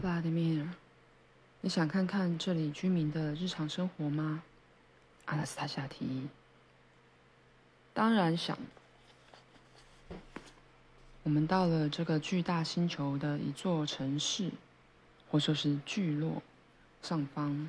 弗拉迪米尔，你想看看这里居民的日常生活吗？阿纳斯塔夏提议。当然想。我们到了这个巨大星球的一座城市，或说是聚落上方。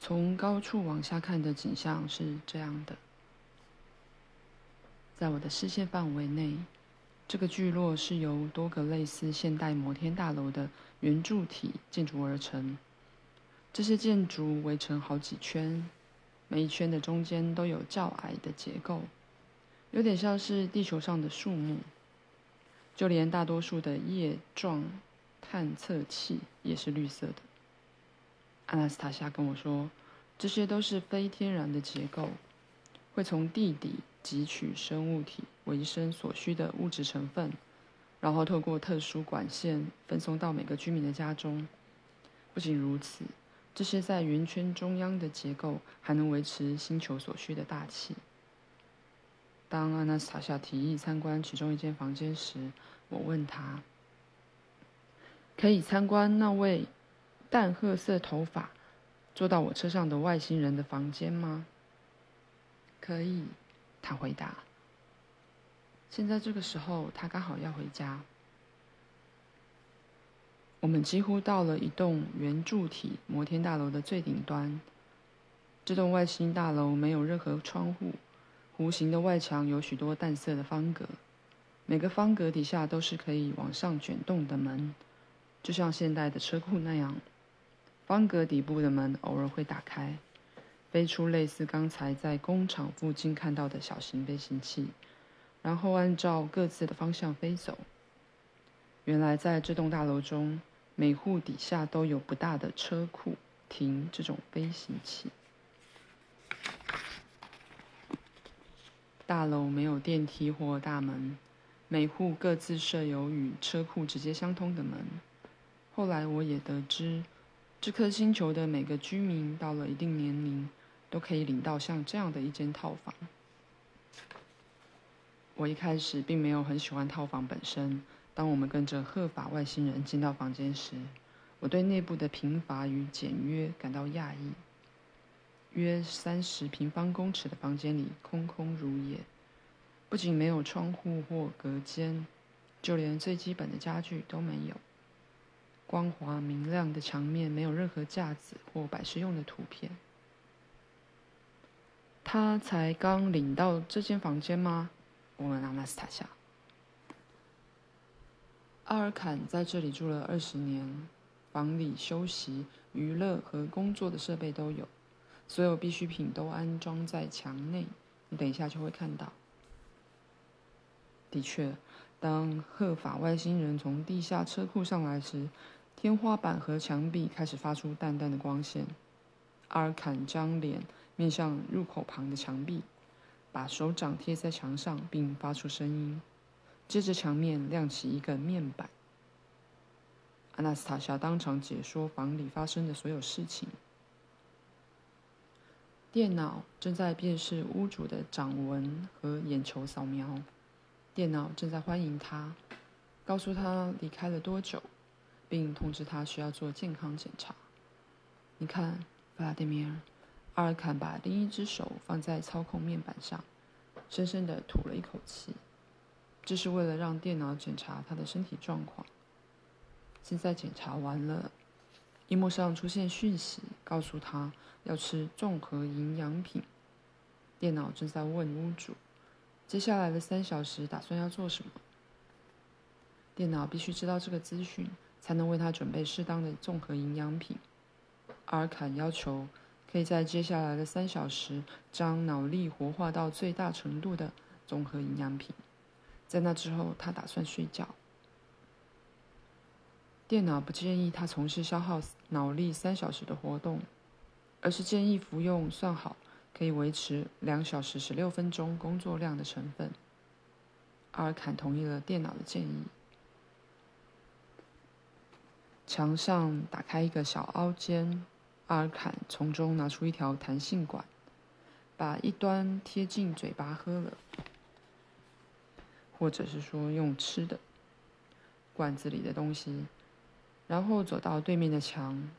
从高处往下看的景象是这样的：在我的视线范围内，这个聚落是由多个类似现代摩天大楼的圆柱体建筑而成。这些建筑围成好几圈，每一圈的中间都有较矮的结构，有点像是地球上的树木。就连大多数的叶状探测器也是绿色的。阿纳斯塔夏跟我说，这些都是非天然的结构，会从地底汲取生物体维生所需的物质成分，然后透过特殊管线分送到每个居民的家中。不仅如此，这些在圆圈中央的结构还能维持星球所需的大气。当阿纳斯塔夏提议参观其中一间房间时，我问他：“可以参观那位淡褐色头发、坐到我车上的外星人的房间吗？”“可以。”他回答。现在这个时候，他刚好要回家。我们几乎到了一栋圆柱体摩天大楼的最顶端。这栋外星大楼没有任何窗户。弧形的外墙有许多淡色的方格，每个方格底下都是可以往上卷动的门，就像现代的车库那样。方格底部的门偶尔会打开，飞出类似刚才在工厂附近看到的小型飞行器，然后按照各自的方向飞走。原来在这栋大楼中，每户底下都有不大的车库，停这种飞行器。大楼没有电梯或大门，每户各自设有与车库直接相通的门。后来我也得知，这颗星球的每个居民到了一定年龄，都可以领到像这样的一间套房。我一开始并没有很喜欢套房本身。当我们跟着褐发外星人进到房间时，我对内部的贫乏与简约感到讶异。约三十平方公尺的房间里空空如也，不仅没有窗户或隔间，就连最基本的家具都没有。光滑明亮的墙面没有任何架子或摆设用的图片。他才刚领到这间房间吗？我们阿纳斯塔夏。阿尔坎在这里住了二十年，房里休息、娱乐和工作的设备都有。所有必需品都安装在墙内，你等一下就会看到。的确，当赫法外星人从地下车库上来时，天花板和墙壁开始发出淡淡的光线。阿尔坎将脸面向入口旁的墙壁，把手掌贴在墙上，并发出声音。接着，墙面亮起一个面板。阿纳斯塔夏当场解说房里发生的所有事情。电脑正在辨识屋主的掌纹和眼球扫描。电脑正在欢迎他，告诉他离开了多久，并通知他需要做健康检查。你看，弗拉迪米尔，阿尔坎把另一只手放在操控面板上，深深地吐了一口气。这是为了让电脑检查他的身体状况。现在检查完了。荧幕上出现讯息，告诉他要吃综合营养品。电脑正在问屋主，接下来的三小时打算要做什么。电脑必须知道这个资讯，才能为他准备适当的综合营养品。阿尔坎要求可以在接下来的三小时将脑力活化到最大程度的综合营养品。在那之后，他打算睡觉。电脑不建议他从事消耗脑力三小时的活动，而是建议服用算好可以维持两小时十六分钟工作量的成分。阿尔坎同意了电脑的建议。墙上打开一个小凹间，阿尔坎从中拿出一条弹性管，把一端贴近嘴巴喝了，或者是说用吃的。管子里的东西。然后走到对面的墙，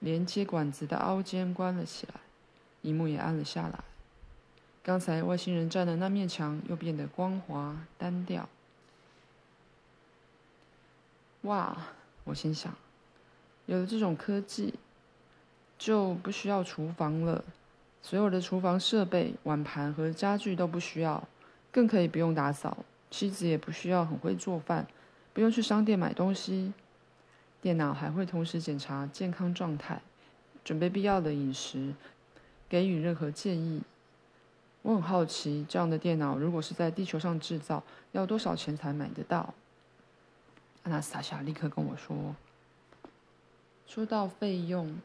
连接管子的凹尖关了起来，萤幕也按了下来。刚才外星人站的那面墙又变得光滑单调。哇！我心想，有了这种科技，就不需要厨房了。所有的厨房设备、碗盘和家具都不需要，更可以不用打扫。妻子也不需要很会做饭，不用去商店买东西。电脑还会同时检查健康状态，准备必要的饮食，给予任何建议。我很好奇，这样的电脑如果是在地球上制造，要多少钱才买得到？阿纳斯塔夏立刻跟我说：“说到费用，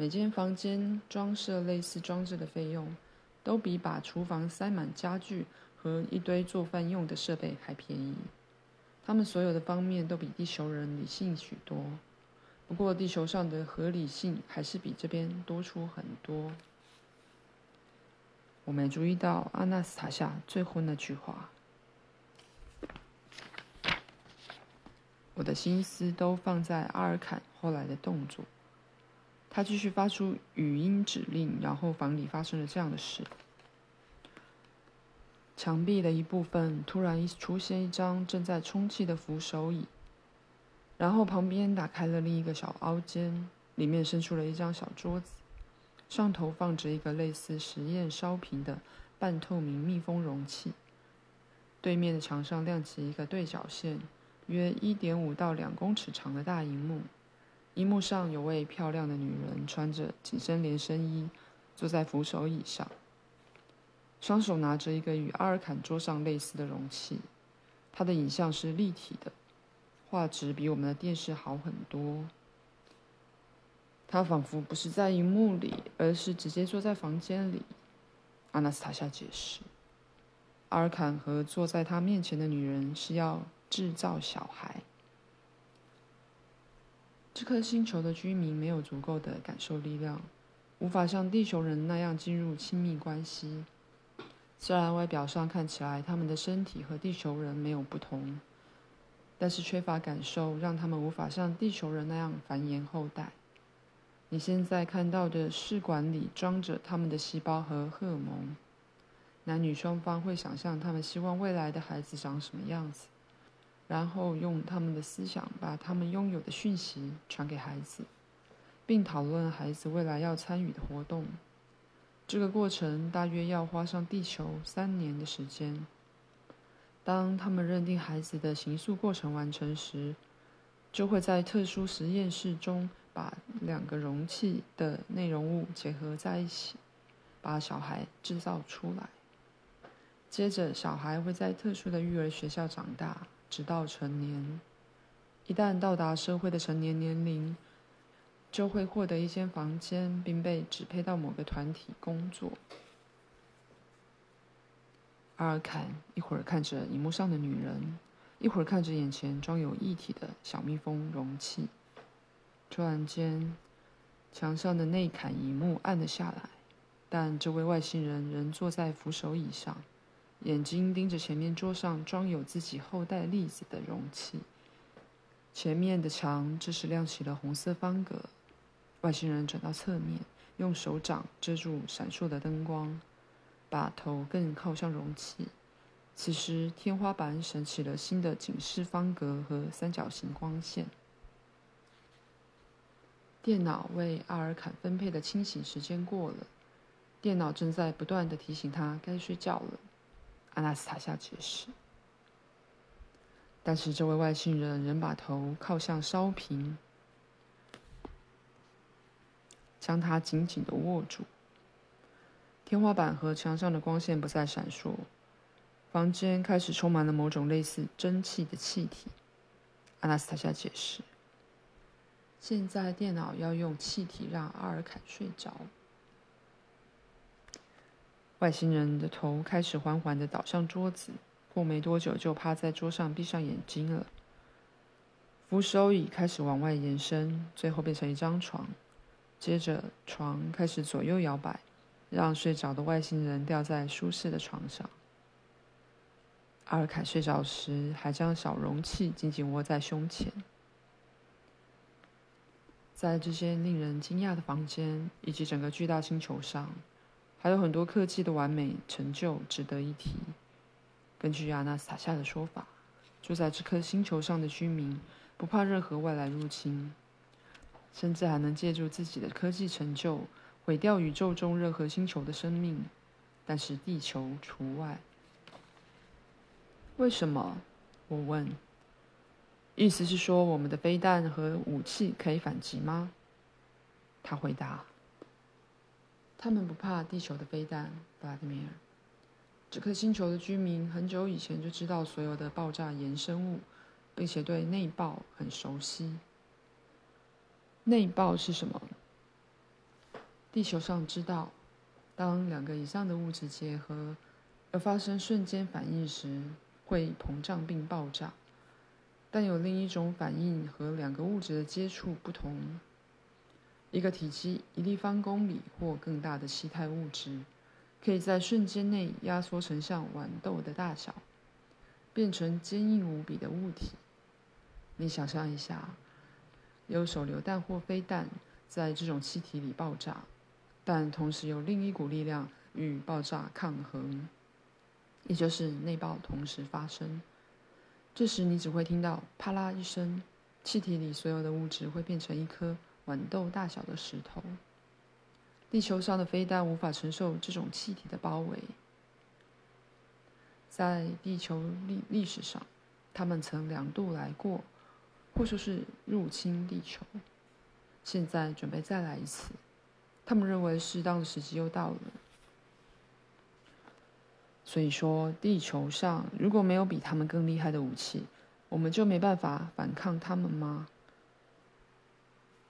每间房间装设类似装置的费用，都比把厨房塞满家具和一堆做饭用的设备还便宜。他们所有的方面都比地球人理性许多。不过，地球上的合理性还是比这边多出很多。”我没注意到阿纳斯塔夏最后那句话，我的心思都放在阿尔坎后来的动作。他继续发出语音指令，然后房里发生了这样的事：墙壁的一部分突然出现一张正在充气的扶手椅，然后旁边打开了另一个小凹间，里面伸出了一张小桌子。上头放着一个类似实验烧瓶的半透明密封容器，对面的墙上亮起一个对角线约一点五到两公尺长的大荧幕，荧幕上有位漂亮的女人穿着紧身连身衣，坐在扶手椅上，双手拿着一个与阿尔坎桌上类似的容器，她的影像是立体的，画质比我们的电视好很多。他仿佛不是在荧幕里，而是直接坐在房间里。阿纳斯塔夏解释：“阿尔坎和坐在他面前的女人是要制造小孩。这颗星球的居民没有足够的感受力量，无法像地球人那样进入亲密关系。虽然外表上看起来他们的身体和地球人没有不同，但是缺乏感受让他们无法像地球人那样繁衍后代。”你现在看到的试管里装着他们的细胞和荷尔蒙，男女双方会想象他们希望未来的孩子长什么样子，然后用他们的思想把他们拥有的讯息传给孩子，并讨论孩子未来要参与的活动。这个过程大约要花上地球三年的时间。当他们认定孩子的形塑过程完成时，就会在特殊实验室中。把两个容器的内容物结合在一起，把小孩制造出来。接着，小孩会在特殊的育儿学校长大，直到成年。一旦到达社会的成年年龄，就会获得一间房间，并被指配到某个团体工作。阿尔坎一会儿看着荧幕上的女人，一会儿看着眼前装有液体的小蜜蜂容器。突然间，墙上的内坎荧幕暗了下来，但这位外星人仍坐在扶手椅上，眼睛盯着前面桌上装有自己后代粒子的容器。前面的墙这时亮起了红色方格。外星人转到侧面，用手掌遮住闪烁的灯光，把头更靠向容器。此时，天花板闪起了新的警示方格和三角形光线。电脑为阿尔坎分配的清醒时间过了，电脑正在不断地提醒他该睡觉了。阿纳斯塔夏解释。但是这位外星人仍把头靠向烧瓶，将它紧紧地握住。天花板和墙上的光线不再闪烁，房间开始充满了某种类似蒸汽的气体。阿纳斯塔夏解释。现在电脑要用气体让阿尔坎睡着。外星人的头开始缓缓地倒向桌子，过没多久就趴在桌上闭上眼睛了。扶手椅开始往外延伸，最后变成一张床。接着床开始左右摇摆，让睡着的外星人吊在舒适的床上。阿尔坎睡着时还将小容器紧紧握在胸前。在这些令人惊讶的房间以及整个巨大星球上，还有很多科技的完美成就值得一提。根据亚纳斯塔夏的说法，住在这颗星球上的居民不怕任何外来入侵，甚至还能借助自己的科技成就毁掉宇宙中任何星球的生命，但是地球除外。为什么？我问。意思是说，我们的飞弹和武器可以反击吗？他回答：“他们不怕地球的飞弹，布拉德米尔。这颗星球的居民很久以前就知道所有的爆炸衍生物，并且对内爆很熟悉。内爆是什么？地球上知道，当两个以上的物质结合而发生瞬间反应时，会膨胀并爆炸。”但有另一种反应和两个物质的接触不同。一个体积一立方公里或更大的气态物质，可以在瞬间内压缩成像豌豆的大小，变成坚硬无比的物体。你想象一下，有手榴弹或飞弹在这种气体里爆炸，但同时有另一股力量与爆炸抗衡，也就是内爆同时发生。这时，你只会听到“啪啦”一声，气体里所有的物质会变成一颗豌豆大小的石头。地球上的飞弹无法承受这种气体的包围。在地球历历史上，他们曾两度来过，或说是入侵地球。现在准备再来一次。他们认为适当的时机又到了。所以说，地球上如果没有比他们更厉害的武器，我们就没办法反抗他们吗？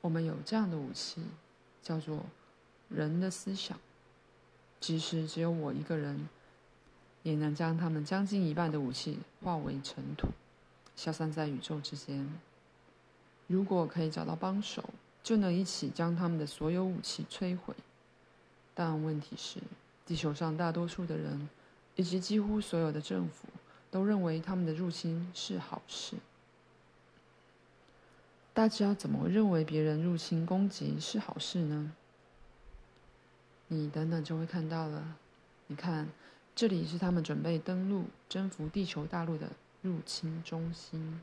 我们有这样的武器，叫做人的思想。即使只有我一个人，也能将他们将近一半的武器化为尘土，消散在宇宙之间。如果可以找到帮手，就能一起将他们的所有武器摧毁。但问题是，地球上大多数的人。以及几乎所有的政府都认为他们的入侵是好事。大家怎么认为别人入侵攻击是好事呢？你等等就会看到了。你看，这里是他们准备登陆征服地球大陆的入侵中心。